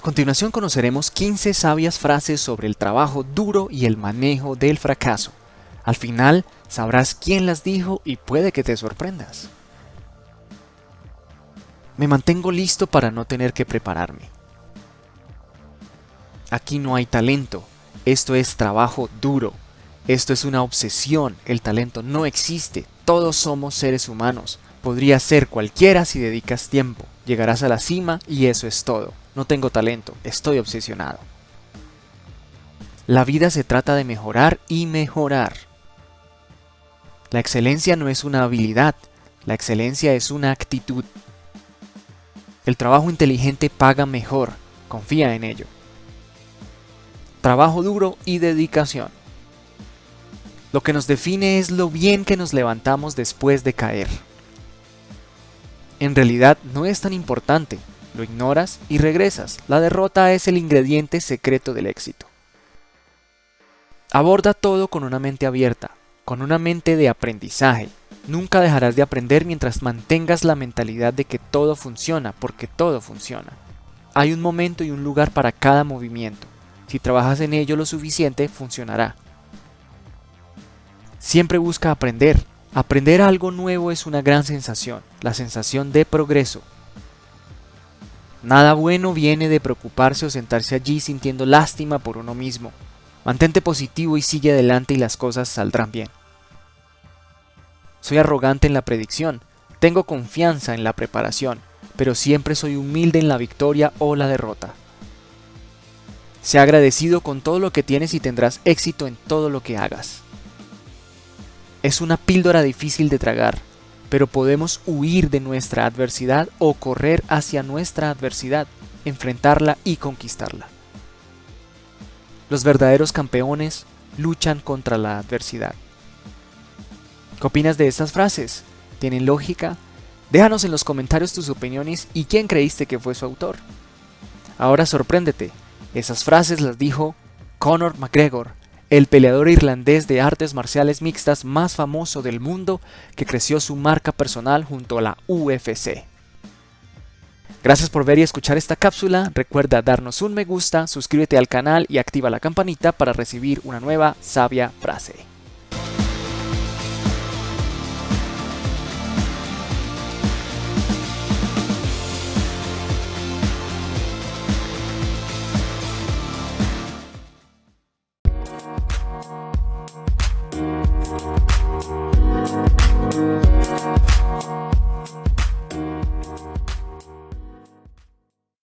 continuación conoceremos 15 sabias frases sobre el trabajo duro y el manejo del fracaso. Al final sabrás quién las dijo y puede que te sorprendas. Me mantengo listo para no tener que prepararme. Aquí no hay talento, esto es trabajo duro. Esto es una obsesión, el talento no existe, todos somos seres humanos. Podría ser cualquiera si dedicas tiempo. Llegarás a la cima y eso es todo. No tengo talento, estoy obsesionado. La vida se trata de mejorar y mejorar. La excelencia no es una habilidad, la excelencia es una actitud. El trabajo inteligente paga mejor, confía en ello. Trabajo duro y dedicación. Lo que nos define es lo bien que nos levantamos después de caer. En realidad no es tan importante, lo ignoras y regresas. La derrota es el ingrediente secreto del éxito. Aborda todo con una mente abierta, con una mente de aprendizaje. Nunca dejarás de aprender mientras mantengas la mentalidad de que todo funciona, porque todo funciona. Hay un momento y un lugar para cada movimiento. Si trabajas en ello lo suficiente, funcionará. Siempre busca aprender. Aprender algo nuevo es una gran sensación, la sensación de progreso. Nada bueno viene de preocuparse o sentarse allí sintiendo lástima por uno mismo. Mantente positivo y sigue adelante y las cosas saldrán bien. Soy arrogante en la predicción, tengo confianza en la preparación, pero siempre soy humilde en la victoria o la derrota. Sé agradecido con todo lo que tienes y tendrás éxito en todo lo que hagas. Es una píldora difícil de tragar, pero podemos huir de nuestra adversidad o correr hacia nuestra adversidad, enfrentarla y conquistarla. Los verdaderos campeones luchan contra la adversidad. ¿Qué opinas de estas frases? ¿Tienen lógica? Déjanos en los comentarios tus opiniones y quién creíste que fue su autor. Ahora sorpréndete, esas frases las dijo Conor McGregor, el peleador irlandés de artes marciales mixtas más famoso del mundo que creció su marca personal junto a la UFC. Gracias por ver y escuchar esta cápsula, recuerda darnos un me gusta, suscríbete al canal y activa la campanita para recibir una nueva sabia frase.